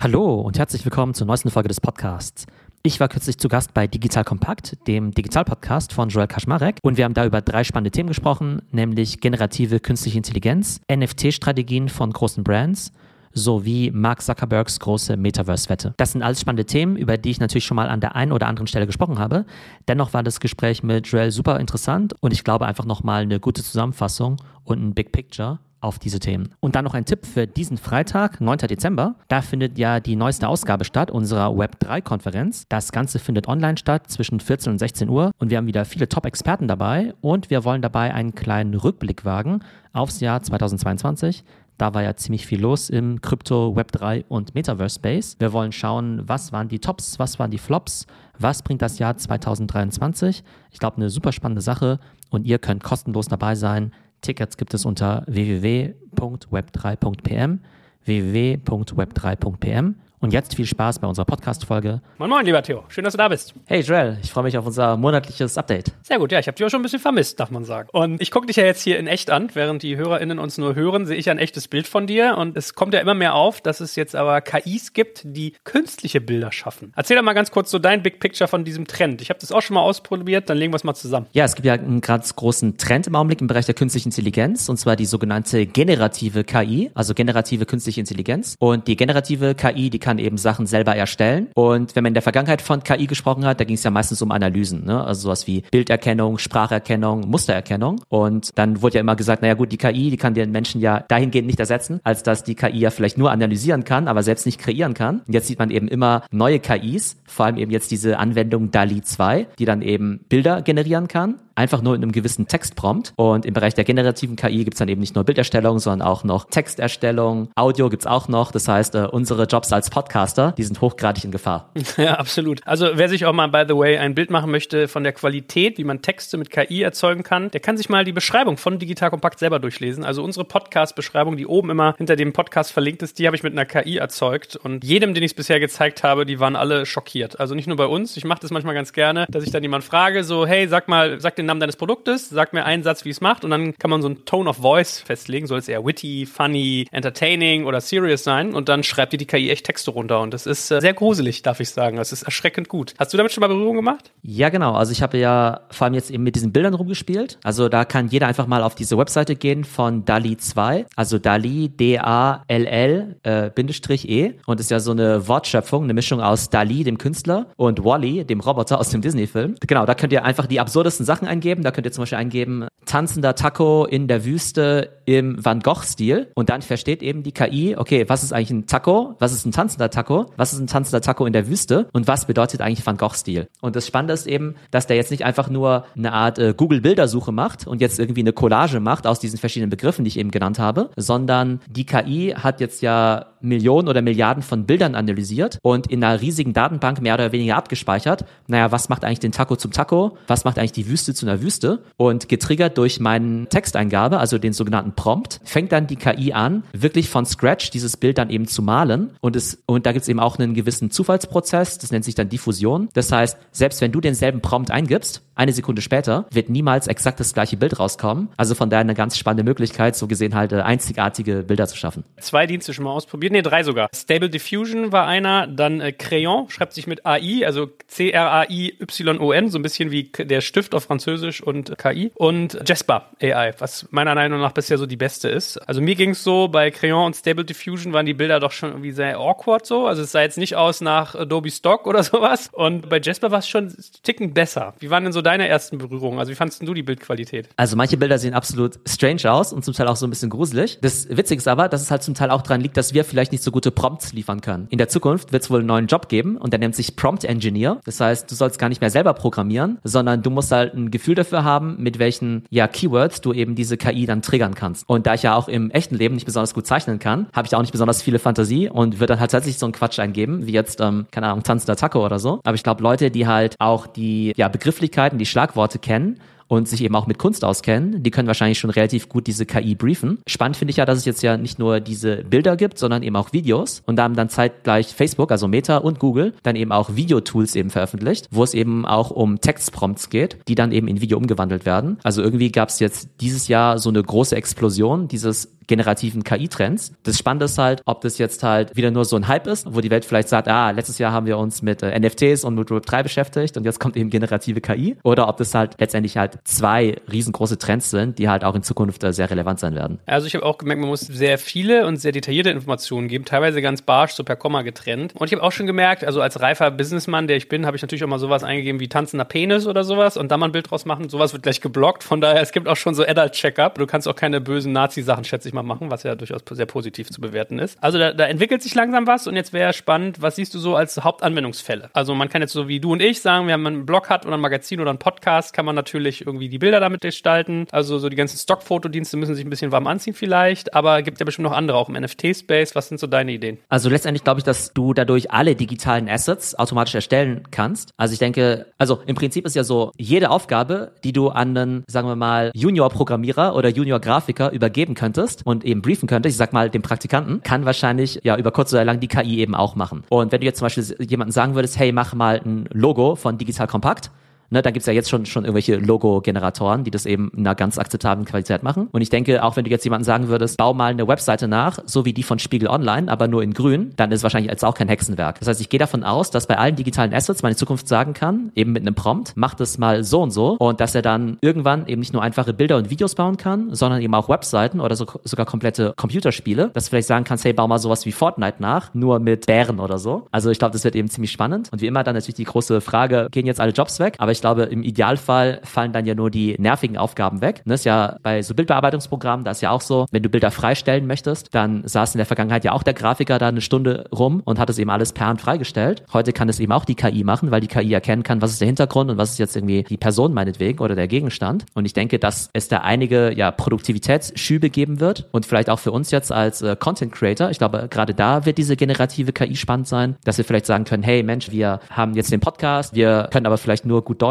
Hallo und herzlich willkommen zur neuesten Folge des Podcasts. Ich war kürzlich zu Gast bei Digital Kompakt, dem Digital-Podcast von Joel Kaczmarek, und wir haben da über drei spannende Themen gesprochen, nämlich generative künstliche Intelligenz, NFT-Strategien von großen Brands sowie Mark Zuckerbergs große Metaverse-Wette. Das sind alles spannende Themen, über die ich natürlich schon mal an der einen oder anderen Stelle gesprochen habe. Dennoch war das Gespräch mit Joel super interessant und ich glaube einfach nochmal eine gute Zusammenfassung und ein Big Picture auf diese Themen. Und dann noch ein Tipp für diesen Freitag, 9. Dezember. Da findet ja die neueste Ausgabe statt, unserer Web3-Konferenz. Das Ganze findet online statt zwischen 14 und 16 Uhr und wir haben wieder viele Top-Experten dabei und wir wollen dabei einen kleinen Rückblick wagen aufs Jahr 2022. Da war ja ziemlich viel los im Krypto, Web3 und Metaverse Space. Wir wollen schauen, was waren die Tops, was waren die Flops, was bringt das Jahr 2023. Ich glaube, eine super spannende Sache und ihr könnt kostenlos dabei sein. Tickets gibt es unter www.web3.pm, www.web3.pm und jetzt viel Spaß bei unserer Podcast-Folge. Moin Moin, lieber Theo. Schön, dass du da bist. Hey Joel, ich freue mich auf unser monatliches Update. Sehr gut, ja, ich habe dich auch schon ein bisschen vermisst, darf man sagen. Und ich gucke dich ja jetzt hier in echt an, während die HörerInnen uns nur hören, sehe ich ein echtes Bild von dir. Und es kommt ja immer mehr auf, dass es jetzt aber KIs gibt, die künstliche Bilder schaffen. Erzähl doch mal ganz kurz so dein Big Picture von diesem Trend. Ich habe das auch schon mal ausprobiert, dann legen wir es mal zusammen. Ja, es gibt ja einen ganz großen Trend im Augenblick im Bereich der künstlichen Intelligenz, und zwar die sogenannte generative KI, also generative künstliche Intelligenz. Und die generative KI, die kann eben Sachen selber erstellen. Und wenn man in der Vergangenheit von KI gesprochen hat, da ging es ja meistens um Analysen, ne? also sowas wie Bilderkennung, Spracherkennung, Mustererkennung. Und dann wurde ja immer gesagt, naja gut, die KI, die kann den Menschen ja dahingehend nicht ersetzen, als dass die KI ja vielleicht nur analysieren kann, aber selbst nicht kreieren kann. Und jetzt sieht man eben immer neue KIs, vor allem eben jetzt diese Anwendung DALI 2, die dann eben Bilder generieren kann einfach nur in einem gewissen Textprompt. Und im Bereich der generativen KI gibt es dann eben nicht nur Bilderstellung, sondern auch noch Texterstellung, Audio gibt's auch noch. Das heißt, äh, unsere Jobs als Podcaster, die sind hochgradig in Gefahr. Ja, absolut. Also wer sich auch mal, by the way, ein Bild machen möchte von der Qualität, wie man Texte mit KI erzeugen kann, der kann sich mal die Beschreibung von Digital Kompakt selber durchlesen. Also unsere Podcast-Beschreibung, die oben immer hinter dem Podcast verlinkt ist, die habe ich mit einer KI erzeugt. Und jedem, den ich es bisher gezeigt habe, die waren alle schockiert. Also nicht nur bei uns. Ich mache das manchmal ganz gerne, dass ich dann jemand frage, so, hey, sag mal, sag den Namen deines Produktes, sag mir einen Satz, wie es macht und dann kann man so einen Tone of Voice festlegen. Soll es eher witty, funny, entertaining oder serious sein und dann schreibt dir die KI echt Texte runter und das ist äh, sehr gruselig, darf ich sagen. Das ist erschreckend gut. Hast du damit schon mal Berührung gemacht? Ja, genau. Also ich habe ja vor allem jetzt eben mit diesen Bildern rumgespielt. Also da kann jeder einfach mal auf diese Webseite gehen von DALI 2, also DALI, D-A-L-L, äh, Bindestrich E und ist ja so eine Wortschöpfung, eine Mischung aus DALI, dem Künstler, und Wally, dem Roboter aus dem Disney-Film. Genau, da könnt ihr einfach die absurdesten Sachen eingeben. Da könnt ihr zum Beispiel eingeben, tanzender Taco in der Wüste im Van Gogh-Stil. Und dann versteht eben die KI, okay, was ist eigentlich ein Taco? Was ist ein tanzender Taco? Was ist ein tanzender Taco in der Wüste? Und was bedeutet eigentlich Van Gogh-Stil? Und das Spannende ist eben, dass der jetzt nicht einfach nur eine Art äh, Google-Bildersuche macht und jetzt irgendwie eine Collage macht aus diesen verschiedenen Begriffen, die ich eben genannt habe, sondern die KI hat jetzt ja Millionen oder Milliarden von Bildern analysiert und in einer riesigen Datenbank mehr oder weniger abgespeichert. Naja, was macht eigentlich den Taco zum Taco? Was macht eigentlich die Wüste zu einer Wüste? Und getriggert durch meinen Texteingabe, also den sogenannten Prompt, fängt dann die KI an, wirklich von Scratch dieses Bild dann eben zu malen. Und es, und da gibt es eben auch einen gewissen Zufallsprozess, das nennt sich dann Diffusion. Das heißt, selbst wenn du denselben Prompt eingibst, eine Sekunde später wird niemals exakt das gleiche Bild rauskommen. Also von daher eine ganz spannende Möglichkeit, so gesehen halt äh, einzigartige Bilder zu schaffen. Zwei Dienste schon mal ausprobiert, nee, drei sogar. Stable Diffusion war einer, dann äh, Crayon, schreibt sich mit AI, also C-R-A-I-Y-O-N, so ein bisschen wie der Stift auf Französisch und KI. Und Jasper AI, was meiner Meinung nach bisher so die beste ist. Also mir ging es so, bei Crayon und Stable Diffusion waren die Bilder doch schon irgendwie sehr awkward so. Also es sah jetzt nicht aus nach Adobe Stock oder sowas. Und bei Jasper war es schon ticken besser. Wie waren denn so deine ersten Berührungen? Also wie fandest du die Bildqualität? Also manche Bilder sehen absolut strange aus und zum Teil auch so ein bisschen gruselig. Das Witzige ist aber, dass es halt zum Teil auch daran liegt, dass wir vielleicht nicht so gute Prompts liefern können. In der Zukunft wird es wohl einen neuen Job geben und der nennt sich Prompt Engineer. Das heißt, du sollst gar nicht mehr selber programmieren, sondern du musst halt ein Gefühl dafür haben, mit welchen ja, Keywords du eben diese KI dann triggern kannst. Und da ich ja auch im echten Leben nicht besonders gut zeichnen kann, habe ich auch nicht besonders viele Fantasie und würde dann halt tatsächlich so einen Quatsch eingeben, wie jetzt, ähm, keine Ahnung, tanzender Taco oder so. Aber ich glaube, Leute, die halt auch die ja, Begrifflichkeiten, die Schlagworte kennen und sich eben auch mit Kunst auskennen, die können wahrscheinlich schon relativ gut diese KI briefen. Spannend finde ich ja, dass es jetzt ja nicht nur diese Bilder gibt, sondern eben auch Videos. Und da haben dann zeitgleich Facebook, also Meta und Google, dann eben auch Videotools eben veröffentlicht, wo es eben auch um Textprompts geht, die dann eben in Video umgewandelt werden. Also irgendwie gab es jetzt dieses Jahr so eine große Explosion dieses generativen KI-Trends. Das Spannende ist halt, ob das jetzt halt wieder nur so ein Hype ist, wo die Welt vielleicht sagt, ah, letztes Jahr haben wir uns mit äh, NFTs und mit Web3 beschäftigt und jetzt kommt eben generative KI. Oder ob das halt letztendlich halt zwei riesengroße Trends sind, die halt auch in Zukunft äh, sehr relevant sein werden. Also ich habe auch gemerkt, man muss sehr viele und sehr detaillierte Informationen geben, teilweise ganz barsch, so per Komma getrennt. Und ich habe auch schon gemerkt, also als reifer Businessmann, der ich bin, habe ich natürlich auch mal sowas eingegeben wie tanzender Penis oder sowas und da mal ein Bild draus machen. Sowas wird gleich geblockt. Von daher, es gibt auch schon so Adult-Checkup. Du kannst auch keine bösen Nazi-Sachen, schätze ich mal, machen, was ja durchaus sehr positiv zu bewerten ist. Also da, da entwickelt sich langsam was und jetzt wäre spannend, was siehst du so als Hauptanwendungsfälle? Also man kann jetzt so wie du und ich sagen, wir haben einen Blog hat oder ein Magazin oder ein Podcast, kann man natürlich irgendwie die Bilder damit gestalten. Also so die ganzen Stockfotodienste müssen sich ein bisschen warm anziehen vielleicht, aber gibt ja bestimmt noch andere auch im NFT-Space. Was sind so deine Ideen? Also letztendlich glaube ich, dass du dadurch alle digitalen Assets automatisch erstellen kannst. Also ich denke, also im Prinzip ist ja so, jede Aufgabe, die du an einen, sagen wir mal, Junior-Programmierer oder Junior-Grafiker übergeben könntest und eben briefen könntest, ich sag mal, dem Praktikanten, kann wahrscheinlich ja über kurz oder lang die KI eben auch machen. Und wenn du jetzt zum Beispiel jemanden sagen würdest, hey, mach mal ein Logo von Digital Kompakt, Ne, da gibt's ja jetzt schon, schon irgendwelche Logo-Generatoren, die das eben in einer ganz akzeptablen Qualität machen. Und ich denke, auch wenn du jetzt jemanden sagen würdest, bau mal eine Webseite nach, so wie die von Spiegel Online, aber nur in grün, dann ist wahrscheinlich jetzt auch kein Hexenwerk. Das heißt, ich gehe davon aus, dass bei allen digitalen Assets man in Zukunft sagen kann, eben mit einem Prompt, mach das mal so und so und dass er dann irgendwann eben nicht nur einfache Bilder und Videos bauen kann, sondern eben auch Webseiten oder so, sogar komplette Computerspiele, dass du vielleicht sagen kannst, hey, bau mal sowas wie Fortnite nach, nur mit Bären oder so. Also ich glaube, das wird eben ziemlich spannend. Und wie immer dann natürlich die große Frage, gehen jetzt alle Jobs weg? Aber ich glaube, im Idealfall fallen dann ja nur die nervigen Aufgaben weg. Das ist ja bei so Bildbearbeitungsprogrammen, da ist ja auch so, wenn du Bilder freistellen möchtest, dann saß in der Vergangenheit ja auch der Grafiker da eine Stunde rum und hat es eben alles per Hand freigestellt. Heute kann es eben auch die KI machen, weil die KI erkennen kann, was ist der Hintergrund und was ist jetzt irgendwie die Person meinetwegen oder der Gegenstand. Und ich denke, dass es da einige ja, Produktivitätsschübe geben wird und vielleicht auch für uns jetzt als äh, Content Creator. Ich glaube, gerade da wird diese generative KI spannend sein, dass wir vielleicht sagen können, hey Mensch, wir haben jetzt den Podcast, wir können aber vielleicht nur gut Deutsch,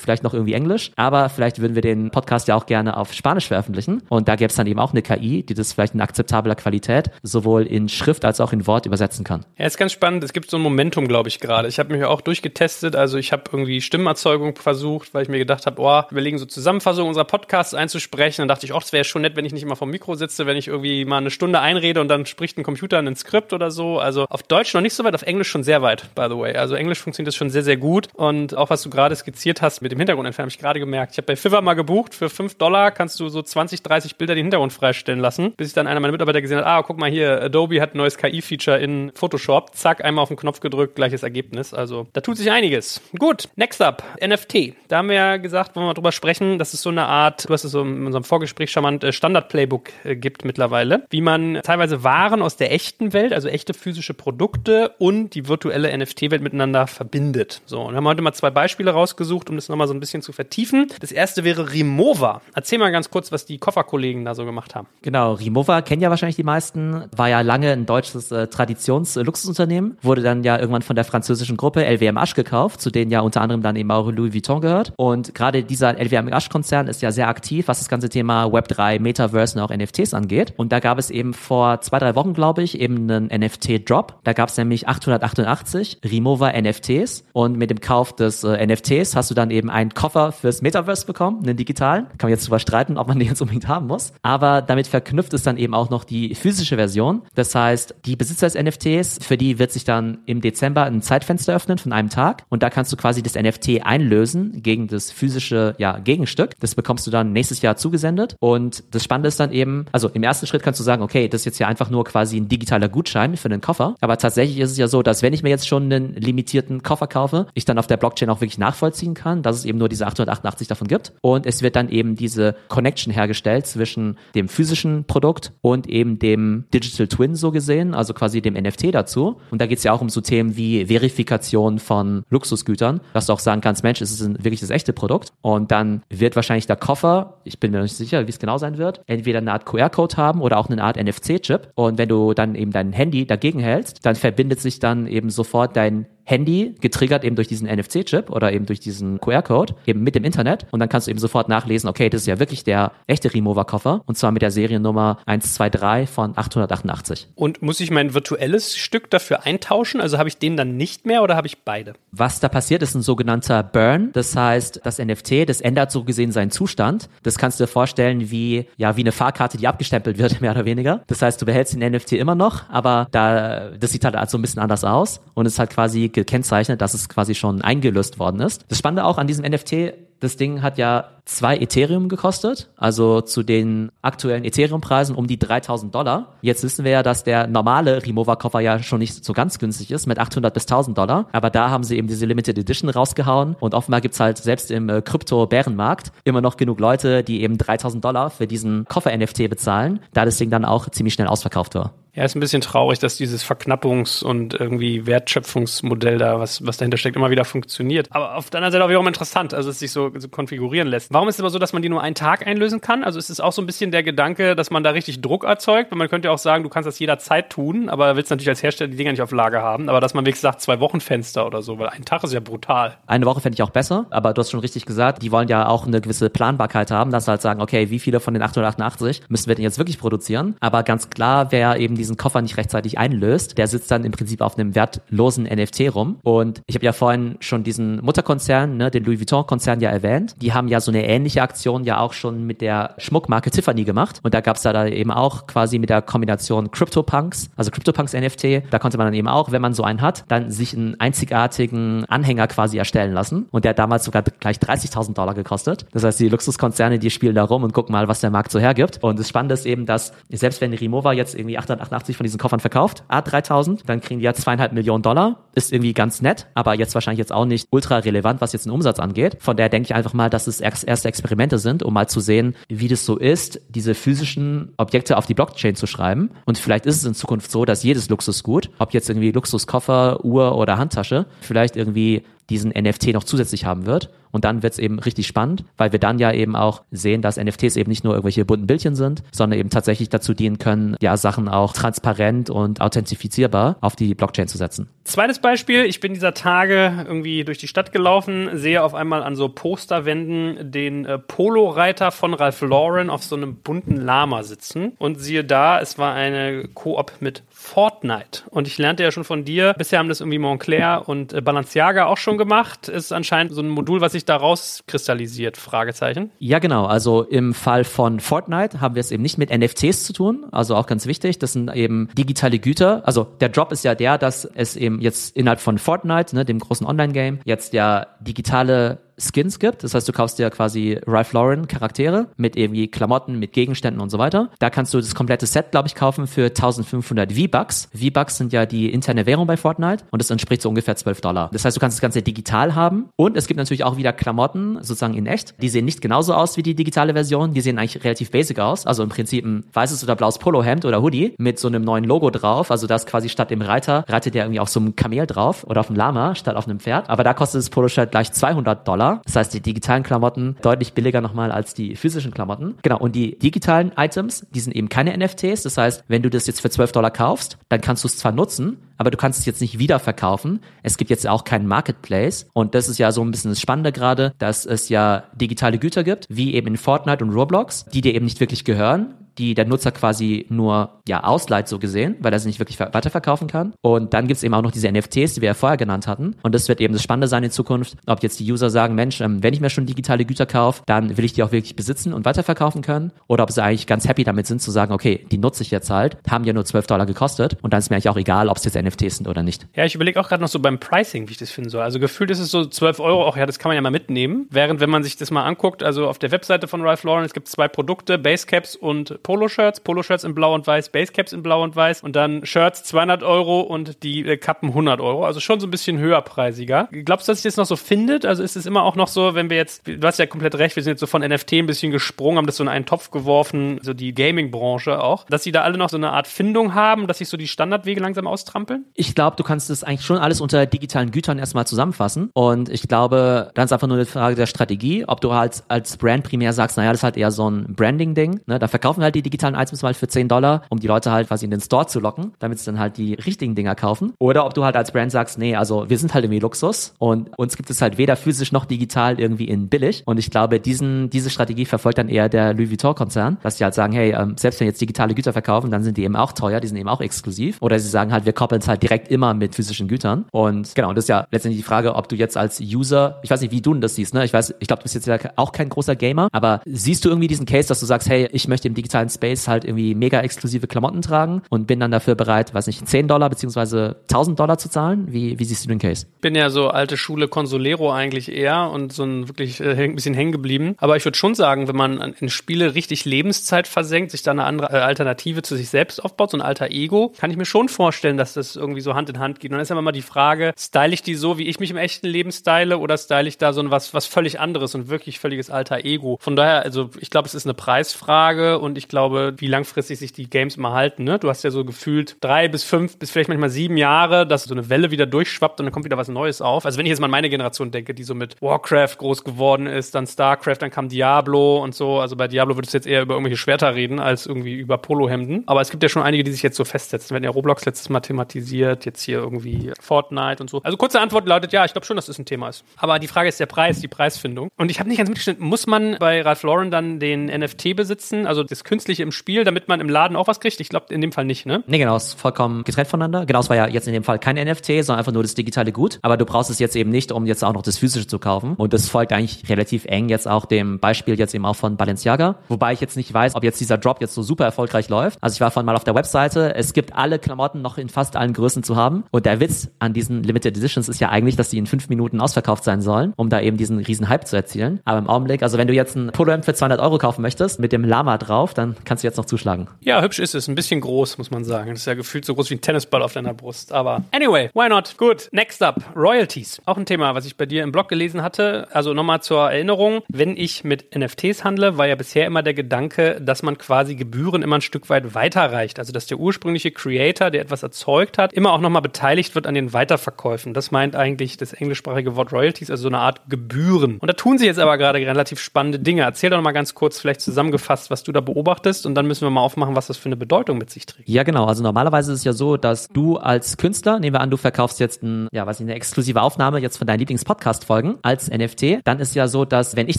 vielleicht noch irgendwie Englisch, aber vielleicht würden wir den Podcast ja auch gerne auf Spanisch veröffentlichen. Und da gäbe es dann eben auch eine KI, die das vielleicht in akzeptabler Qualität sowohl in Schrift als auch in Wort übersetzen kann. Ja, ist ganz spannend. Es gibt so ein Momentum, glaube ich, gerade. Ich habe mich auch durchgetestet. Also ich habe irgendwie Stimmenerzeugung versucht, weil ich mir gedacht habe, oh, überlegen so Zusammenfassungen unserer Podcasts einzusprechen. Dann dachte ich, oh, das wäre schon nett, wenn ich nicht immer vom Mikro sitze, wenn ich irgendwie mal eine Stunde einrede und dann spricht ein Computer ein Skript oder so. Also auf Deutsch noch nicht so weit, auf Englisch schon sehr weit, by the way. Also Englisch funktioniert das schon sehr, sehr gut. Und auch was du gerade skizziert hast mit dem Hintergrund entfernen, habe ich gerade gemerkt. Ich habe bei Fiverr mal gebucht, für 5 Dollar kannst du so 20, 30 Bilder den Hintergrund freistellen lassen, bis ich dann einer meiner Mitarbeiter gesehen hat, ah, guck mal hier, Adobe hat ein neues KI-Feature in Photoshop. Zack, einmal auf den Knopf gedrückt, gleiches Ergebnis. Also da tut sich einiges. Gut, next up, NFT. Da haben wir ja gesagt, wollen wir mal drüber sprechen, dass es so eine Art, du hast es so in unserem Vorgespräch charmant, äh, Standard-Playbook äh, gibt mittlerweile, wie man teilweise Waren aus der echten Welt, also echte physische Produkte und die virtuelle NFT-Welt miteinander verbindet. So, und haben heute mal zwei Beispiele rausgesucht, um das nochmal so ein bisschen zu vertiefen. Das erste wäre Remova. Erzähl mal ganz kurz, was die Kofferkollegen da so gemacht haben. Genau, Remova kennen ja wahrscheinlich die meisten, war ja lange ein deutsches äh, Traditions-Luxusunternehmen, wurde dann ja irgendwann von der französischen Gruppe LVMH gekauft, zu denen ja unter anderem dann eben auch Louis Vuitton gehört. Und gerade dieser LVMH-Konzern ist ja sehr aktiv, was das ganze Thema Web3, Metaverse und auch NFTs angeht. Und da gab es eben vor zwei, drei Wochen, glaube ich, eben einen NFT-Drop. Da gab es nämlich 888 Remova NFTs und mit dem Kauf des äh, NFTs hast du dann eben einen Koffer fürs Metaverse bekommen, einen digitalen. Kann man jetzt drüber streiten, ob man den jetzt unbedingt haben muss. Aber damit verknüpft es dann eben auch noch die physische Version. Das heißt, die Besitzer des NFTs, für die wird sich dann im Dezember ein Zeitfenster öffnen von einem Tag und da kannst du quasi das NFT einlösen gegen das physische ja, Gegenstück. Das bekommst du dann nächstes Jahr zugesendet und das Spannende ist dann eben, also im ersten Schritt kannst du sagen, okay, das ist jetzt ja einfach nur quasi ein digitaler Gutschein für einen Koffer, aber tatsächlich ist es ja so, dass wenn ich mir jetzt schon einen limitierten Koffer kaufe, ich dann auf der Blockchain auch wirklich nachvollziehen kann, dass es eben nur diese 888 davon gibt und es wird dann eben diese Connection hergestellt zwischen dem physischen Produkt und eben dem Digital Twin so gesehen, also quasi dem NFT dazu. Und da geht es ja auch um so Themen wie Verifikation von Luxusgütern, dass du auch sagen kannst, Mensch, es ist ein, wirklich das echte Produkt. Und dann wird wahrscheinlich der Koffer, ich bin mir nicht sicher, wie es genau sein wird, entweder eine Art QR-Code haben oder auch eine Art NFC-Chip. Und wenn du dann eben dein Handy dagegen hältst, dann verbindet sich dann eben sofort dein Handy, getriggert eben durch diesen NFC-Chip oder eben durch diesen QR-Code, eben mit dem Internet. Und dann kannst du eben sofort nachlesen, okay, das ist ja wirklich der echte Remover-Koffer. Und zwar mit der Seriennummer 123 von 888. Und muss ich mein virtuelles Stück dafür eintauschen? Also habe ich den dann nicht mehr oder habe ich beide? Was da passiert, ist ein sogenannter Burn. Das heißt, das NFT, das ändert so gesehen seinen Zustand. Das kannst du dir vorstellen wie, ja, wie eine Fahrkarte, die abgestempelt wird, mehr oder weniger. Das heißt, du behältst den NFT immer noch, aber da, das sieht halt so ein bisschen anders aus und es ist halt quasi gekennzeichnet, dass es quasi schon eingelöst worden ist. Das Spannende auch an diesem NFT das Ding hat ja zwei Ethereum gekostet, also zu den aktuellen Ethereum-Preisen um die 3000 Dollar. Jetzt wissen wir ja, dass der normale Remover-Koffer ja schon nicht so ganz günstig ist mit 800 bis 1000 Dollar. Aber da haben sie eben diese Limited Edition rausgehauen und offenbar gibt's halt selbst im äh, Krypto-Bärenmarkt immer noch genug Leute, die eben 3000 Dollar für diesen Koffer-NFT bezahlen, da das Ding dann auch ziemlich schnell ausverkauft war. Ja, ist ein bisschen traurig, dass dieses Verknappungs- und irgendwie Wertschöpfungsmodell da, was, was dahinter steckt, immer wieder funktioniert. Aber auf der anderen Seite auch wiederum interessant, also es sich so, so konfigurieren lässt. Warum ist es aber so, dass man die nur einen Tag einlösen kann? Also ist es auch so ein bisschen der Gedanke, dass man da richtig Druck erzeugt? Weil man könnte ja auch sagen, du kannst das jederzeit tun, aber willst natürlich als Hersteller die Dinger nicht auf Lager haben. Aber dass man wirklich sagt, zwei Wochen Fenster oder so, weil ein Tag ist ja brutal. Eine Woche fände ich auch besser, aber du hast schon richtig gesagt, die wollen ja auch eine gewisse Planbarkeit haben, dass sie halt sagen, okay, wie viele von den 888 müssen wir denn jetzt wirklich produzieren? Aber ganz klar, wer eben diesen Koffer nicht rechtzeitig einlöst, der sitzt dann im Prinzip auf einem wertlosen NFT rum. Und ich habe ja vorhin schon diesen Mutterkonzern, ne, den Louis Vuitton-Konzern ja erwähnt. Die haben ja so eine ähnliche Aktion ja auch schon mit der Schmuckmarke Tiffany gemacht. Und da gab es da, da eben auch quasi mit der Kombination CryptoPunks, also CryptoPunks NFT, da konnte man dann eben auch, wenn man so einen hat, dann sich einen einzigartigen Anhänger quasi erstellen lassen. Und der hat damals sogar gleich 30.000 Dollar gekostet. Das heißt, die Luxuskonzerne, die spielen da rum und gucken mal, was der Markt so hergibt. Und das Spannende ist eben, dass selbst wenn Rimowa jetzt irgendwie 888 von diesen Koffern verkauft, A3000, dann kriegen die ja zweieinhalb Millionen Dollar. Ist irgendwie ganz nett, aber jetzt wahrscheinlich jetzt auch nicht ultra relevant, was jetzt den Umsatz angeht. Von daher denke ich einfach mal, dass es erste Experimente sind, um mal zu sehen, wie das so ist, diese physischen Objekte auf die Blockchain zu schreiben. Und vielleicht ist es in Zukunft so, dass jedes Luxusgut, ob jetzt irgendwie Luxuskoffer, Uhr oder Handtasche, vielleicht irgendwie diesen NFT noch zusätzlich haben wird. Und dann wird es eben richtig spannend, weil wir dann ja eben auch sehen, dass NFTs eben nicht nur irgendwelche bunten Bildchen sind, sondern eben tatsächlich dazu dienen können, ja, Sachen auch transparent und authentifizierbar auf die Blockchain zu setzen. Zweites Beispiel, ich bin dieser Tage irgendwie durch die Stadt gelaufen, sehe auf einmal an so Posterwänden den äh, Polo-Reiter von Ralph Lauren auf so einem bunten Lama sitzen und siehe da, es war eine Koop mit Fortnite. Und ich lernte ja schon von dir, bisher haben das irgendwie Montclair und äh, Balenciaga auch schon gemacht. Ist anscheinend so ein Modul, was sich daraus kristallisiert? Fragezeichen. Ja, genau. Also im Fall von Fortnite haben wir es eben nicht mit NFTs zu tun. Also auch ganz wichtig. Das sind eben digitale Güter. Also der Job ist ja der, dass es eben jetzt innerhalb von Fortnite, ne, dem großen Online-Game, jetzt ja digitale Skins gibt. Das heißt, du kaufst dir quasi Ralph Lauren Charaktere mit irgendwie Klamotten, mit Gegenständen und so weiter. Da kannst du das komplette Set, glaube ich, kaufen für 1500 V-Bucks. V-Bucks sind ja die interne Währung bei Fortnite und das entspricht so ungefähr 12 Dollar. Das heißt, du kannst das Ganze digital haben und es gibt natürlich auch wieder Klamotten sozusagen in echt. Die sehen nicht genauso aus wie die digitale Version. Die sehen eigentlich relativ basic aus. Also im Prinzip ein weißes oder blaues Polohemd oder Hoodie mit so einem neuen Logo drauf. Also das quasi statt dem Reiter reitet der irgendwie auf so einem Kamel drauf oder auf einem Lama statt auf einem Pferd. Aber da kostet das Poloshirt gleich 200 Dollar. Das heißt, die digitalen Klamotten deutlich billiger nochmal als die physischen Klamotten. Genau, und die digitalen Items, die sind eben keine NFTs. Das heißt, wenn du das jetzt für 12 Dollar kaufst, dann kannst du es zwar nutzen, aber du kannst es jetzt nicht wiederverkaufen. Es gibt jetzt auch keinen Marketplace. Und das ist ja so ein bisschen das Spannende gerade, dass es ja digitale Güter gibt, wie eben in Fortnite und Roblox, die dir eben nicht wirklich gehören die der Nutzer quasi nur ja ausleiht, so gesehen, weil er sie nicht wirklich weiterverkaufen kann. Und dann gibt's eben auch noch diese NFTs, die wir ja vorher genannt hatten. Und das wird eben das Spannende sein in Zukunft, ob jetzt die User sagen, Mensch, ähm, wenn ich mir schon digitale Güter kaufe, dann will ich die auch wirklich besitzen und weiterverkaufen können. Oder ob sie eigentlich ganz happy damit sind, zu sagen, okay, die nutze ich jetzt halt, haben ja nur 12 Dollar gekostet und dann ist mir eigentlich auch egal, ob es jetzt NFTs sind oder nicht. Ja, ich überlege auch gerade noch so beim Pricing, wie ich das finden soll. Also gefühlt ist es so 12 Euro, auch ja, das kann man ja mal mitnehmen. Während wenn man sich das mal anguckt, also auf der Webseite von Ralph Lauren, es gibt zwei Produkte, Basecaps und Polo-Shirts. Polo-Shirts in blau und weiß, Basecaps in blau und weiß und dann Shirts 200 Euro und die äh, Kappen 100 Euro. Also schon so ein bisschen höherpreisiger. Glaubst du, dass sich das noch so findet? Also ist es immer auch noch so, wenn wir jetzt, du hast ja komplett recht, wir sind jetzt so von NFT ein bisschen gesprungen, haben das so in einen Topf geworfen, so die Gaming-Branche auch, dass sie da alle noch so eine Art Findung haben, dass sich so die Standardwege langsam austrampeln? Ich glaube, du kannst das eigentlich schon alles unter digitalen Gütern erstmal zusammenfassen und ich glaube, dann ist einfach nur eine Frage der Strategie, ob du halt als Brand primär sagst, naja, das ist halt eher so ein Branding-Ding, ne? da verkaufen wir halt die digitalen Items mal für 10 Dollar, um die Leute halt quasi in den Store zu locken, damit sie dann halt die richtigen Dinger kaufen. Oder ob du halt als Brand sagst, nee, also wir sind halt irgendwie Luxus und uns gibt es halt weder physisch noch digital irgendwie in billig. Und ich glaube, diesen, diese Strategie verfolgt dann eher der Louis Vuitton-Konzern, dass sie halt sagen, hey, ähm, selbst wenn jetzt digitale Güter verkaufen, dann sind die eben auch teuer, die sind eben auch exklusiv. Oder sie sagen halt, wir koppeln es halt direkt immer mit physischen Gütern. Und genau, das ist ja letztendlich die Frage, ob du jetzt als User, ich weiß nicht, wie du das siehst, ne? Ich weiß, ich glaube, du bist jetzt auch kein großer Gamer, aber siehst du irgendwie diesen Case, dass du sagst, hey, ich möchte im digitalen Space halt irgendwie mega exklusive Klamotten tragen und bin dann dafür bereit, weiß nicht, 10 Dollar beziehungsweise 1000 Dollar zu zahlen? Wie, wie siehst du den Case? Bin ja so alte Schule Consolero eigentlich eher und so ein wirklich äh, ein bisschen hängen geblieben. Aber ich würde schon sagen, wenn man in Spiele richtig Lebenszeit versenkt, sich da eine andere äh, Alternative zu sich selbst aufbaut, so ein alter Ego, kann ich mir schon vorstellen, dass das irgendwie so Hand in Hand geht. Und dann ist immer mal die Frage, style ich die so, wie ich mich im echten Leben style oder style ich da so ein was, was völlig anderes und wirklich völliges alter Ego? Von daher, also ich glaube, es ist eine Preisfrage und ich glaube, wie langfristig sich die Games mal halten. Ne? Du hast ja so gefühlt drei bis fünf bis vielleicht manchmal sieben Jahre, dass so eine Welle wieder durchschwappt und dann kommt wieder was Neues auf. Also wenn ich jetzt mal an meine Generation denke, die so mit Warcraft groß geworden ist, dann StarCraft, dann kam Diablo und so. Also bei Diablo würdest du jetzt eher über irgendwelche Schwerter reden als irgendwie über Polohemden. Aber es gibt ja schon einige, die sich jetzt so festsetzen. Hatten ja Roblox letztes Mal thematisiert, jetzt hier irgendwie Fortnite und so. Also kurze Antwort lautet ja, ich glaube schon, dass das ein Thema ist. Aber die Frage ist der Preis, die Preisfindung. Und ich habe nicht ganz mitgeschnitten, muss man bei Ralph Lauren dann den NFT besitzen, also das Künstliche im Spiel, damit man im Laden auch was kriegt? Ich glaube in dem Fall nicht, ne? Nee, genau, ist vollkommen getrennt voneinander. Genau, es war ja jetzt in dem Fall kein NFT, sondern einfach nur das digitale Gut. Aber du brauchst es jetzt eben nicht, um jetzt auch noch das physische zu kaufen. Und das folgt eigentlich relativ eng jetzt auch dem Beispiel jetzt eben auch von Balenciaga. Wobei ich jetzt nicht weiß, ob jetzt dieser Drop jetzt so super erfolgreich läuft. Also ich war von mal auf der Webseite. Es gibt alle Klamotten noch in fast allen Größen zu haben. Und der Witz an diesen Limited Editions ist ja eigentlich, dass die in fünf Minuten ausverkauft sein sollen, um da eben diesen riesen Hype zu erzielen. Aber im Augenblick, also wenn du jetzt ein Polo für 200 Euro kaufen möchtest, mit dem Lama drauf, dann kannst du jetzt noch zuschlagen. Ja, hübsch ist es. Ein bisschen groß, muss man sagen. Das ist ja gefühlt so groß wie ein Tennisball auf deiner Brust. Aber anyway, why not? Gut, next up, Royalties. Auch ein Thema, was ich bei dir im Blog gelesen hatte. Also nochmal zur Erinnerung, wenn ich mit NFTs handle, war ja bisher immer der Gedanke, dass man quasi Gebühren immer ein Stück weit weiterreicht. Also dass der ursprüngliche Creator, der etwas erzeugt hat, immer auch nochmal beteiligt wird an den Weiterverkäufen. Das meint eigentlich das englischsprachige Wort Royalties, also so eine Art Gebühren. Und da tun sich jetzt aber gerade relativ spannende Dinge. Erzähl doch noch mal ganz kurz vielleicht zusammengefasst, was du da beobachtest und dann müssen wir mal aufmachen, was das für eine Bedeutung mit sich trägt. Ja, genau. Also normalerweise ist es ja so, dass du als Künstler, nehmen wir an, du verkaufst jetzt ein, ja, was eine exklusive Aufnahme jetzt von deinen Lieblings-Podcast-Folgen als NFT, dann ist ja so, dass wenn ich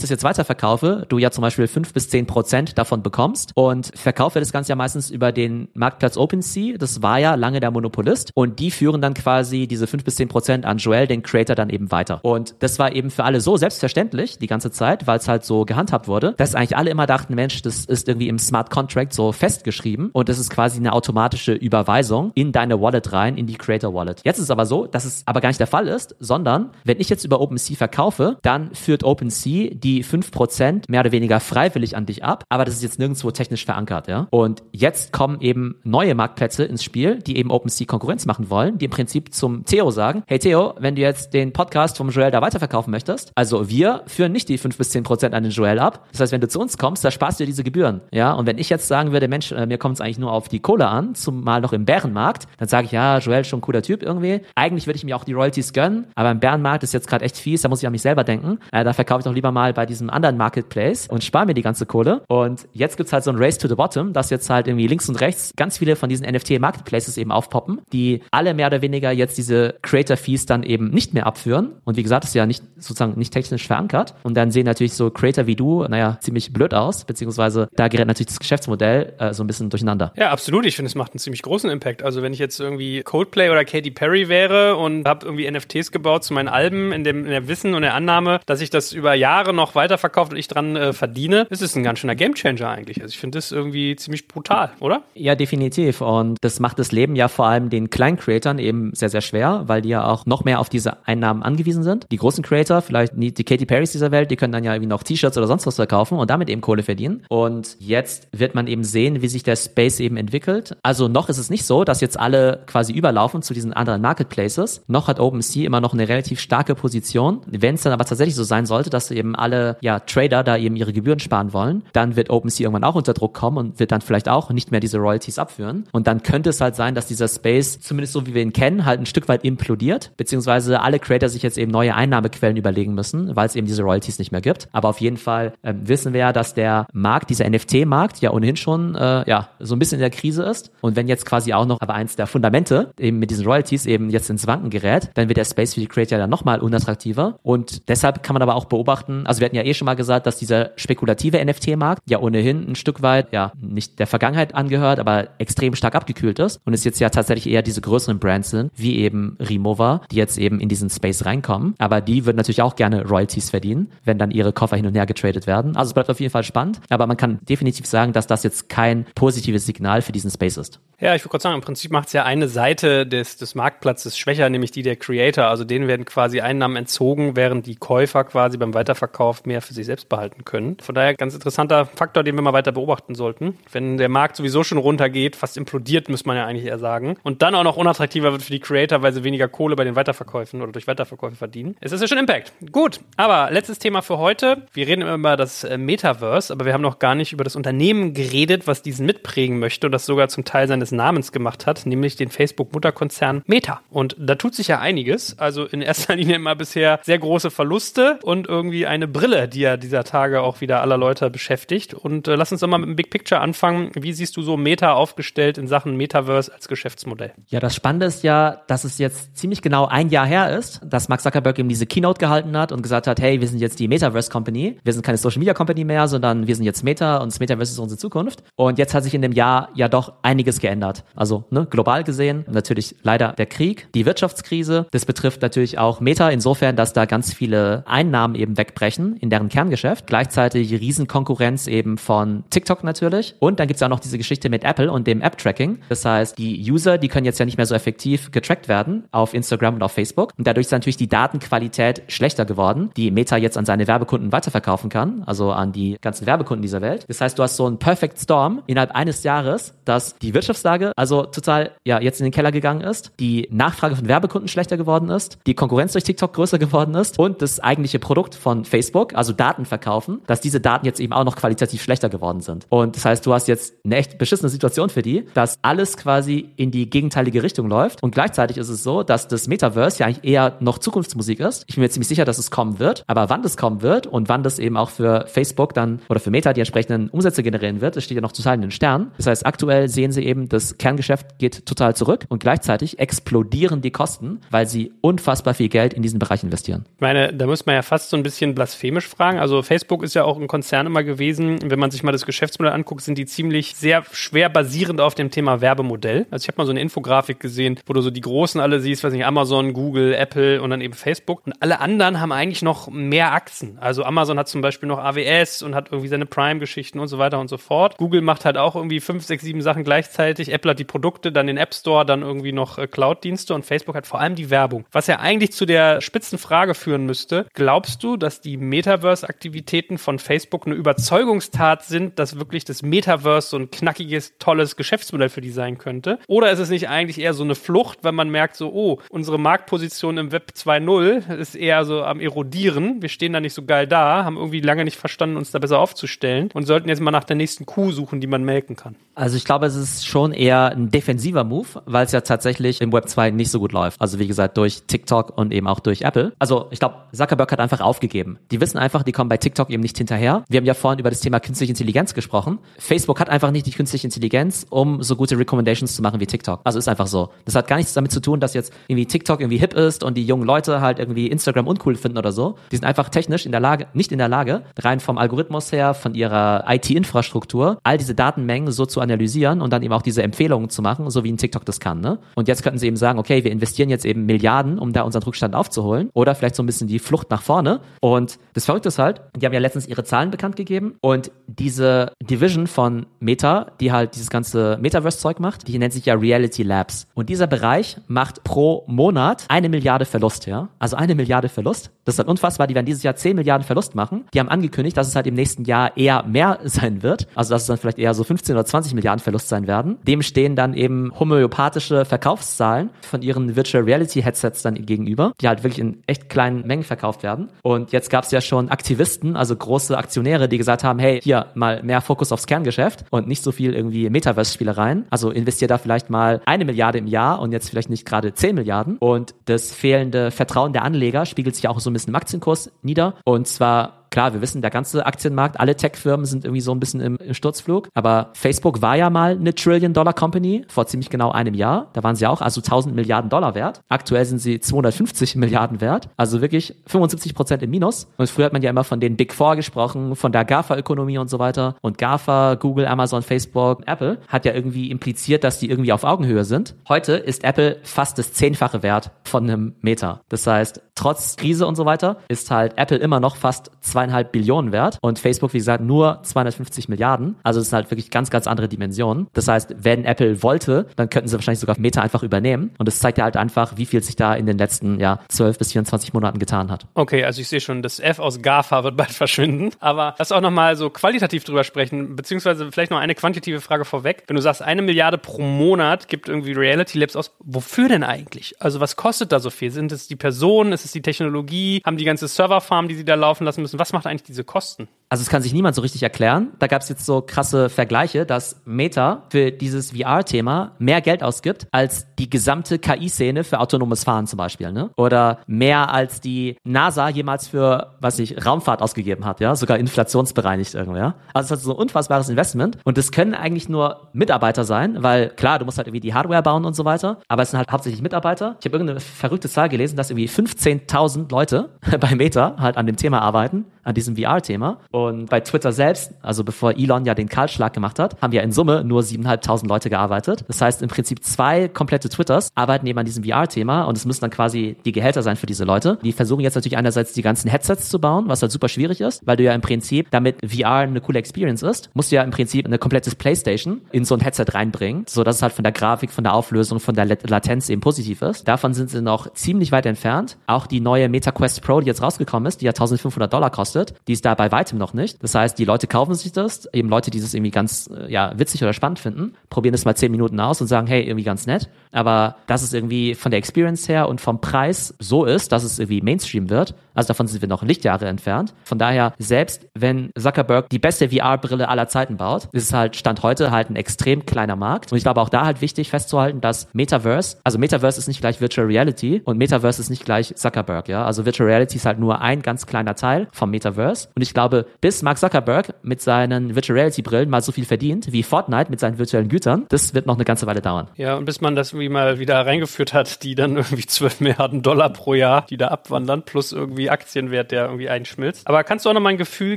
das jetzt weiterverkaufe, du ja zum Beispiel fünf bis zehn Prozent davon bekommst und verkaufe das Ganze ja meistens über den Marktplatz OpenSea. Das war ja lange der Monopolist und die führen dann quasi diese fünf bis zehn Prozent an Joel, den Creator, dann eben weiter. Und das war eben für alle so selbstverständlich die ganze Zeit, weil es halt so gehandhabt wurde, dass eigentlich alle immer dachten, Mensch, das ist irgendwie im Smart Contract so festgeschrieben und das ist quasi eine automatische Überweisung in deine Wallet rein, in die Creator Wallet. Jetzt ist es aber so, dass es aber gar nicht der Fall ist, sondern wenn ich jetzt über OpenSea verkaufe, dann führt OpenSea die fünf Prozent mehr oder weniger freiwillig an dich ab, aber das ist jetzt nirgendwo technisch verankert, ja. Und jetzt kommen eben neue Marktplätze ins Spiel, die eben OpenSea Konkurrenz machen wollen, die im Prinzip zum Theo sagen, hey Theo, wenn du jetzt den Podcast vom Joel da weiterverkaufen möchtest, also wir führen nicht die fünf bis zehn Prozent an den Joel ab. Das heißt, wenn du zu uns kommst, da sparst du dir diese Gebühren, ja. Und wenn ich jetzt sagen würde, Mensch, äh, mir kommt es eigentlich nur auf die Kohle an, zumal noch im Bärenmarkt, dann sage ich, ja, Joel ist schon ein cooler Typ irgendwie. Eigentlich würde ich mir auch die Royalties gönnen, aber im Bärenmarkt ist jetzt gerade echt fies, da muss ich an mich selber denken. Äh, da verkaufe ich doch lieber mal bei diesem anderen Marketplace und spare mir die ganze Kohle. Und jetzt gibt's halt so ein Race to the Bottom, dass jetzt halt irgendwie links und rechts ganz viele von diesen NFT-Marketplaces eben aufpoppen, die alle mehr oder weniger jetzt diese Creator-Fees dann eben nicht mehr abführen. Und wie gesagt, ist ja nicht sozusagen nicht technisch verankert. Und dann sehen natürlich so Creator wie du, naja, ziemlich blöd aus, beziehungsweise da gerät natürlich das Geschäftsmodell äh, so ein bisschen durcheinander. Ja, absolut. Ich finde, es macht einen ziemlich großen Impact. Also wenn ich jetzt irgendwie Coldplay oder Katy Perry wäre und habe irgendwie NFTs gebaut zu meinen Alben in dem in der Wissen und der Annahme, dass ich das über Jahre noch weiterverkauft und ich dran äh, verdiene, ist ein ganz schöner Gamechanger eigentlich. Also ich finde das irgendwie ziemlich brutal, oder? Ja, definitiv. Und das macht das Leben ja vor allem den kleinen Creatoren eben sehr, sehr schwer, weil die ja auch noch mehr auf diese Einnahmen angewiesen sind. Die großen Creator, vielleicht die Katy Perrys dieser Welt, die können dann ja irgendwie noch T-Shirts oder sonst was verkaufen und damit eben Kohle verdienen. Und jetzt wird man eben sehen, wie sich der Space eben entwickelt. Also noch ist es nicht so, dass jetzt alle quasi überlaufen zu diesen anderen Marketplaces. Noch hat OpenSea immer noch eine relativ starke Position. Wenn es dann aber tatsächlich so sein sollte, dass eben alle ja, Trader da eben ihre Gebühren sparen wollen, dann wird OpenSea irgendwann auch unter Druck kommen und wird dann vielleicht auch nicht mehr diese Royalties abführen. Und dann könnte es halt sein, dass dieser Space, zumindest so wie wir ihn kennen, halt ein Stück weit implodiert, beziehungsweise alle Creator sich jetzt eben neue Einnahmequellen überlegen müssen, weil es eben diese Royalties nicht mehr gibt. Aber auf jeden Fall ähm, wissen wir ja, dass der Markt, dieser NFT-Markt, NFT-Markt ja ohnehin schon äh, ja so ein bisschen in der Krise ist. Und wenn jetzt quasi auch noch aber eins der Fundamente eben mit diesen Royalties eben jetzt ins Wanken gerät, dann wird der Space für die Creator dann nochmal unattraktiver. Und deshalb kann man aber auch beobachten, also wir hatten ja eh schon mal gesagt, dass dieser spekulative NFT-Markt ja ohnehin ein Stück weit ja nicht der Vergangenheit angehört, aber extrem stark abgekühlt ist. Und es jetzt ja tatsächlich eher diese größeren Brands sind, wie eben Remover, die jetzt eben in diesen Space reinkommen, aber die würden natürlich auch gerne Royalties verdienen, wenn dann ihre Koffer hin und her getradet werden. Also es bleibt auf jeden Fall spannend, aber man kann definitiv sagen, dass das jetzt kein positives Signal für diesen Space ist. Ja, ich würde kurz sagen, im Prinzip macht es ja eine Seite des, des Marktplatzes schwächer, nämlich die der Creator. Also denen werden quasi Einnahmen entzogen, während die Käufer quasi beim Weiterverkauf mehr für sich selbst behalten können. Von daher ganz interessanter Faktor, den wir mal weiter beobachten sollten. Wenn der Markt sowieso schon runtergeht, fast implodiert, muss man ja eigentlich eher sagen, und dann auch noch unattraktiver wird für die Creator, weil sie weniger Kohle bei den Weiterverkäufen oder durch Weiterverkäufe verdienen, ist das ja schon Impact. Gut, aber letztes Thema für heute. Wir reden immer über das äh, Metaverse, aber wir haben noch gar nicht über das Unternehmen geredet, was diesen mitprägen möchte und das sogar zum Teil seines Namens gemacht hat, nämlich den Facebook-Mutterkonzern Meta. Und da tut sich ja einiges. Also in erster Linie immer bisher sehr große Verluste und irgendwie eine Brille, die ja dieser Tage auch wieder aller Leute beschäftigt. Und äh, lass uns doch mal mit dem Big Picture anfangen. Wie siehst du so Meta aufgestellt in Sachen Metaverse als Geschäftsmodell? Ja, das Spannende ist ja, dass es jetzt ziemlich genau ein Jahr her ist, dass Mark Zuckerberg eben diese Keynote gehalten hat und gesagt hat, hey, wir sind jetzt die Metaverse Company. Wir sind keine Social Media Company mehr, sondern wir sind jetzt Meta und das Metaverse ist unsere Zukunft. Und jetzt hat sich in dem Jahr ja doch einiges geändert. Also ne, global gesehen natürlich leider der Krieg, die Wirtschaftskrise. Das betrifft natürlich auch Meta insofern, dass da ganz viele Einnahmen eben wegbrechen in deren Kerngeschäft. Gleichzeitig Riesenkonkurrenz eben von TikTok natürlich. Und dann gibt es auch noch diese Geschichte mit Apple und dem App-Tracking. Das heißt, die User, die können jetzt ja nicht mehr so effektiv getrackt werden auf Instagram und auf Facebook. Und dadurch ist natürlich die Datenqualität schlechter geworden, die Meta jetzt an seine Werbekunden weiterverkaufen kann, also an die ganzen Werbekunden dieser Welt. Das heißt, du hast so einen Perfect Storm innerhalb eines Jahres, dass die Wirtschaftslage also total ja jetzt in den Keller gegangen ist, die Nachfrage von Werbekunden schlechter geworden ist, die Konkurrenz durch TikTok größer geworden ist und das eigentliche Produkt von Facebook, also Daten verkaufen, dass diese Daten jetzt eben auch noch qualitativ schlechter geworden sind. Und das heißt, du hast jetzt eine echt beschissene Situation für die, dass alles quasi in die gegenteilige Richtung läuft und gleichzeitig ist es so, dass das Metaverse ja eigentlich eher noch Zukunftsmusik ist. Ich bin mir ziemlich sicher, dass es kommen wird, aber wann das kommen wird und wann das eben auch für Facebook dann oder für Meta die entsprechenden Umsätze generieren wird, das steht ja noch total in den Sternen. Das heißt, aktuell sehen sie eben, das Kerngeschäft geht total zurück und gleichzeitig explodieren die Kosten, weil sie unfassbar viel Geld in diesen Bereich investieren. Ich meine, da muss man ja fast so ein bisschen blasphemisch fragen. Also Facebook ist ja auch ein Konzern immer gewesen. Wenn man sich mal das Geschäftsmodell anguckt, sind die ziemlich sehr schwer basierend auf dem Thema Werbemodell. Also ich habe mal so eine Infografik gesehen, wo du so die großen alle siehst, weiß nicht, Amazon, Google, Apple und dann eben Facebook. Und alle anderen haben eigentlich noch mehr Achsen. Also Amazon hat zum Beispiel noch AWS und hat irgendwie seine Prime-Geschichten und so weiter und so fort. Google macht halt auch irgendwie fünf, sechs, sieben Sachen gleichzeitig. Apple hat die Produkte, dann den App Store, dann irgendwie noch äh, Cloud-Dienste und Facebook hat vor allem die Werbung. Was ja eigentlich zu der spitzen Frage führen müsste. Glaubst du, dass die Metaverse-Aktivitäten von Facebook eine Überzeugungstat sind, dass wirklich das Metaverse so ein knackiges, tolles Geschäftsmodell für die sein könnte? Oder ist es nicht eigentlich eher so eine Flucht, wenn man merkt so, oh, unsere Marktposition im Web 2.0 ist eher so am erodieren. Wir stehen da nicht so geil da, haben irgendwie lange nicht verstanden, uns da besser aufzustellen und sollten jetzt mal nach der nächsten Kuh suchen, die man melken kann. Also ich glaube, es ist schon eher ein defensiver Move, weil es ja tatsächlich im Web 2 nicht so gut läuft. Also wie gesagt, durch TikTok und eben auch durch Apple. Also ich glaube, Zuckerberg hat einfach aufgegeben. Die wissen einfach, die kommen bei TikTok eben nicht hinterher. Wir haben ja vorhin über das Thema künstliche Intelligenz gesprochen. Facebook hat einfach nicht die künstliche Intelligenz, um so gute Recommendations zu machen wie TikTok. Also ist einfach so. Das hat gar nichts damit zu tun, dass jetzt irgendwie TikTok irgendwie hip ist und die jungen Leute halt irgendwie Instagram uncool finden oder so. Die sind einfach technisch in der Lage, nicht in der Lage, rein vom Algorithmus her, von ihrer IT-Infrastruktur, all diese Datenmengen so zu analysieren und dann eben auch diese Empfehlungen zu machen, so wie ein TikTok das kann. Ne? Und jetzt könnten sie eben sagen, okay, wir investieren jetzt eben Milliarden, um da unseren Rückstand aufzuholen oder vielleicht so ein bisschen die Flucht nach vorne. Und das Verrückte ist halt, die haben ja letztens ihre Zahlen bekannt gegeben und diese Division von Meta, die halt dieses ganze Metaverse-Zeug macht, die nennt sich ja Reality Labs. Und dieser Bereich macht pro Monat eine Milliarde Verlust, ja? Also eine Milliarde Verlust. Das ist halt unfassbar. Die werden dieses Jahr 10 Milliarden Verlust machen. Die haben angekündigt, dass es halt im nächsten Jahr eher mehr sein wird. Also dass es dann vielleicht eher so 15 oder 20 Milliarden Verlust sein werden. Dem stehen dann eben homöopathische Verkaufszahlen von ihren Virtual Reality Headsets dann gegenüber, die halt wirklich in echt kleinen Mengen verkauft werden. Und jetzt gab es ja schon Aktivisten, also große Aktionäre, die gesagt haben, hey, hier mal mehr Fokus aufs Kerngeschäft und nicht so viel irgendwie Metaverse-Spielereien. Also investiert da vielleicht mal eine Milliarde im Jahr und jetzt vielleicht nicht gerade 10 Milliarden. Und das fehlende Vertrauen der Anleger spiegelt sich auch so ein bisschen im Aktienkurs nieder. Und zwar klar, wir wissen, der ganze Aktienmarkt, alle Tech-Firmen sind irgendwie so ein bisschen im, im Sturzflug. Aber Facebook war ja mal eine Trillion-Dollar-Company vor ziemlich genau einem Jahr. Da waren sie auch also 1000 Milliarden Dollar wert. Aktuell sind sie 250 Milliarden wert. Also wirklich 75 Prozent im Minus. Und früher hat man ja immer von den Big Four gesprochen, von der GAFA-Ökonomie und so weiter. Und GAFA, Google, Amazon, Facebook, Apple hat ja irgendwie impliziert, dass die irgendwie auf Augenhöhe sind. Heute ist Apple fast das zehnfache Wert von einem Meta. Das heißt, trotz Krise und so weiter ist halt Apple immer noch fast zweieinhalb Billionen wert und Facebook, wie gesagt, nur 250 Milliarden. Also es ist halt wirklich ganz, ganz andere Dimensionen. Das heißt, wenn Apple wollte, dann könnten sie wahrscheinlich sogar Meta einfach übernehmen. Und es zeigt ja halt einfach, wie viel sich da in den letzten ja, 12 bis 24 Monaten getan hat. Okay, also ich sehe schon, das F aus GAFA wird bald verschwinden. Aber lass auch nochmal so qualitativ drüber sprechen, beziehungsweise vielleicht noch eine quantitative Frage vorweg. Wenn du sagst, eine Milliarde pro Monat gibt irgendwie Reality Labs aus, wofür denn eigentlich? Also was kostet da so viel? Sind es die Personen? Ist es die Technologie? Haben die ganze Serverfarm, die sie da laufen lassen müssen? Was macht eigentlich diese Kosten? Also es kann sich niemand so richtig erklären. Da gab es jetzt so krasse Vergleiche, dass Meta für dieses VR-Thema mehr Geld ausgibt als die gesamte KI-Szene für autonomes Fahren zum Beispiel, ne? Oder mehr als die NASA jemals für, was ich, Raumfahrt ausgegeben hat, ja? Sogar inflationsbereinigt irgendwie, ja? Also es hat so ein unfassbares Investment und es können eigentlich nur Mitarbeiter sein, weil klar, du musst halt irgendwie die Hardware bauen und so weiter, aber es sind halt hauptsächlich Mitarbeiter. Ich habe irgendeine verrückte Zahl gelesen, dass irgendwie 15.000 Leute bei Meta halt an dem Thema arbeiten, an diesem VR-Thema. Und bei Twitter selbst, also bevor Elon ja den Kahlschlag gemacht hat, haben ja in Summe nur 7.500 Leute gearbeitet. Das heißt, im Prinzip zwei komplette Twitters arbeiten eben an diesem VR-Thema und es müssen dann quasi die Gehälter sein für diese Leute. Die versuchen jetzt natürlich einerseits die ganzen Headsets zu bauen, was halt super schwierig ist, weil du ja im Prinzip, damit VR eine coole Experience ist, musst du ja im Prinzip eine komplette Playstation in so ein Headset reinbringen, so dass es halt von der Grafik, von der Auflösung, von der Latenz eben positiv ist. Davon sind sie noch ziemlich weit entfernt. Auch die neue Meta Quest Pro, die jetzt rausgekommen ist, die ja 1500 Dollar kostet, die ist da bei weitem noch nicht. Das heißt, die Leute kaufen sich das, eben Leute, die das irgendwie ganz äh, ja, witzig oder spannend finden, probieren es mal zehn Minuten aus und sagen, hey, irgendwie ganz nett. Aber dass es irgendwie von der Experience her und vom Preis so ist, dass es irgendwie Mainstream wird, also davon sind wir noch Lichtjahre entfernt. Von daher, selbst wenn Zuckerberg die beste VR-Brille aller Zeiten baut, ist es halt Stand heute halt ein extrem kleiner Markt. Und ich glaube auch da halt wichtig festzuhalten, dass Metaverse, also Metaverse ist nicht gleich Virtual Reality und Metaverse ist nicht gleich Zuckerberg, ja. Also Virtual Reality ist halt nur ein ganz kleiner Teil vom Metaverse. Und ich glaube, bis Mark Zuckerberg mit seinen Virtual Reality Brillen mal so viel verdient wie Fortnite mit seinen virtuellen Gütern, das wird noch eine ganze Weile dauern. Ja, und bis man das irgendwie mal wieder reingeführt hat, die dann irgendwie 12 Milliarden Dollar pro Jahr, die da abwandern, plus irgendwie Aktienwert, der irgendwie einschmilzt. Aber kannst du auch noch mal ein Gefühl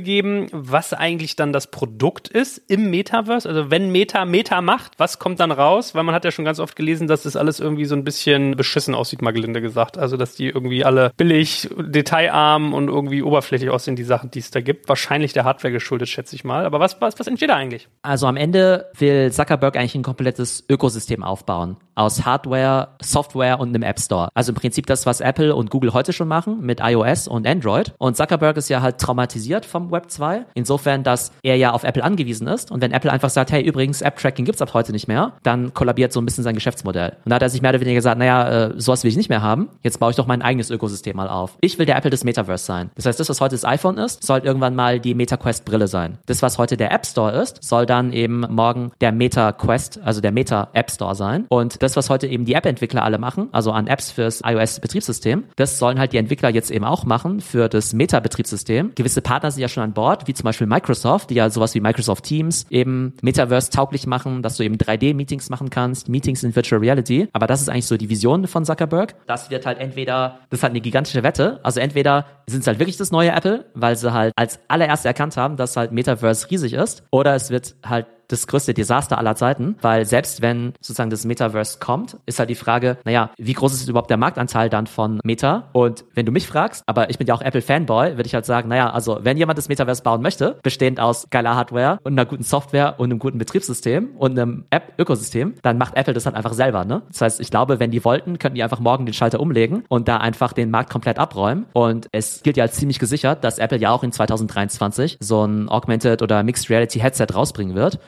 geben, was eigentlich dann das Produkt ist im Metaverse? Also wenn Meta Meta macht, was kommt dann raus? Weil man hat ja schon ganz oft gelesen, dass das alles irgendwie so ein bisschen beschissen aussieht, mal gelinde gesagt. Also dass die irgendwie alle billig, detailarm und irgendwie oberflächlich aussehen, die Sachen, die es da gibt. Wahrscheinlich der Hardware geschuldet, schätze ich mal. Aber was, was, was entsteht da eigentlich? Also am Ende will Zuckerberg eigentlich ein komplettes Ökosystem aufbauen. Aus Hardware, Software und einem App Store. Also im Prinzip das, was Apple und Google heute schon machen mit iOS und Android. Und Zuckerberg ist ja halt traumatisiert vom Web 2. Insofern, dass er ja auf Apple angewiesen ist. Und wenn Apple einfach sagt, hey, übrigens, App-Tracking gibt's ab heute nicht mehr, dann kollabiert so ein bisschen sein Geschäftsmodell. Und da hat er sich mehr oder weniger gesagt, naja, äh, sowas will ich nicht mehr haben. Jetzt baue ich doch mein eigenes Ökosystem mal auf. Ich will der Apple des Metaverse sein. Das heißt, das, was heute das iPhone ist, soll irgendwann mal die MetaQuest Brille sein. Das, was heute der App Store ist, soll dann eben morgen der MetaQuest, also der Meta App Store sein. Und das, was heute eben die App-Entwickler alle machen, also an Apps fürs iOS-Betriebssystem, das sollen halt die Entwickler jetzt eben auch machen für das Meta-Betriebssystem. Gewisse Partner sind ja schon an Bord, wie zum Beispiel Microsoft, die ja sowas wie Microsoft Teams eben Metaverse tauglich machen, dass du eben 3D-Meetings machen kannst, Meetings in Virtual Reality. Aber das ist eigentlich so die Vision von Zuckerberg. Das wird halt entweder, das ist halt eine gigantische Wette. Also entweder sind es halt wirklich das neue Apple, weil sie halt als allererste erkannt haben, dass halt Metaverse riesig ist, oder es wird halt das größte Desaster aller Zeiten, weil selbst wenn sozusagen das Metaverse kommt, ist halt die Frage, naja, wie groß ist überhaupt der Marktanteil dann von Meta? Und wenn du mich fragst, aber ich bin ja auch Apple-Fanboy, würde ich halt sagen, naja, also wenn jemand das Metaverse bauen möchte, bestehend aus geiler Hardware und einer guten Software und einem guten Betriebssystem und einem App-Ökosystem, dann macht Apple das halt einfach selber, ne? Das heißt, ich glaube, wenn die wollten, könnten die einfach morgen den Schalter umlegen und da einfach den Markt komplett abräumen. Und es gilt ja als ziemlich gesichert, dass Apple ja auch in 2023 so ein Augmented oder Mixed Reality Headset rausbringen wird.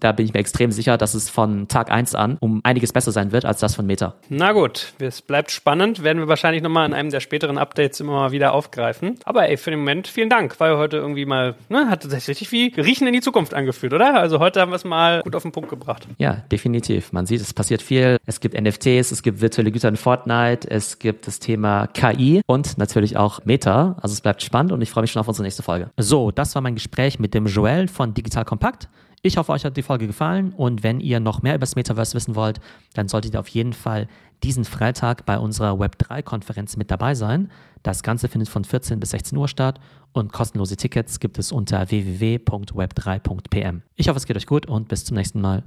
Da bin ich mir extrem sicher, dass es von Tag 1 an um einiges besser sein wird als das von Meta. Na gut, es bleibt spannend. Werden wir wahrscheinlich nochmal in einem der späteren Updates immer mal wieder aufgreifen. Aber ey, für den Moment vielen Dank, weil heute irgendwie mal, ne, hat richtig wie Riechen in die Zukunft angefühlt, oder? Also heute haben wir es mal gut auf den Punkt gebracht. Ja, definitiv. Man sieht, es passiert viel. Es gibt NFTs, es gibt virtuelle Güter in Fortnite, es gibt das Thema KI und natürlich auch Meta. Also es bleibt spannend und ich freue mich schon auf unsere nächste Folge. So, das war mein Gespräch mit dem Joel von Digital Kompakt. Ich hoffe, euch hat die Folge gefallen und wenn ihr noch mehr über das Metaverse wissen wollt, dann solltet ihr auf jeden Fall diesen Freitag bei unserer Web3-Konferenz mit dabei sein. Das Ganze findet von 14 bis 16 Uhr statt und kostenlose Tickets gibt es unter www.web3.pm. Ich hoffe, es geht euch gut und bis zum nächsten Mal.